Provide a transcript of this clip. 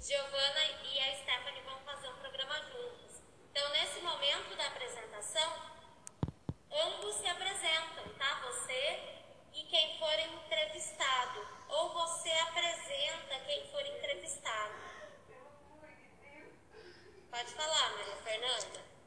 Giovana e a Stephanie vão fazer um programa juntos. Então, nesse momento da apresentação, ambos se apresentam, tá? Você e quem for entrevistado. Ou você apresenta quem for entrevistado. Pode falar, Maria Fernanda.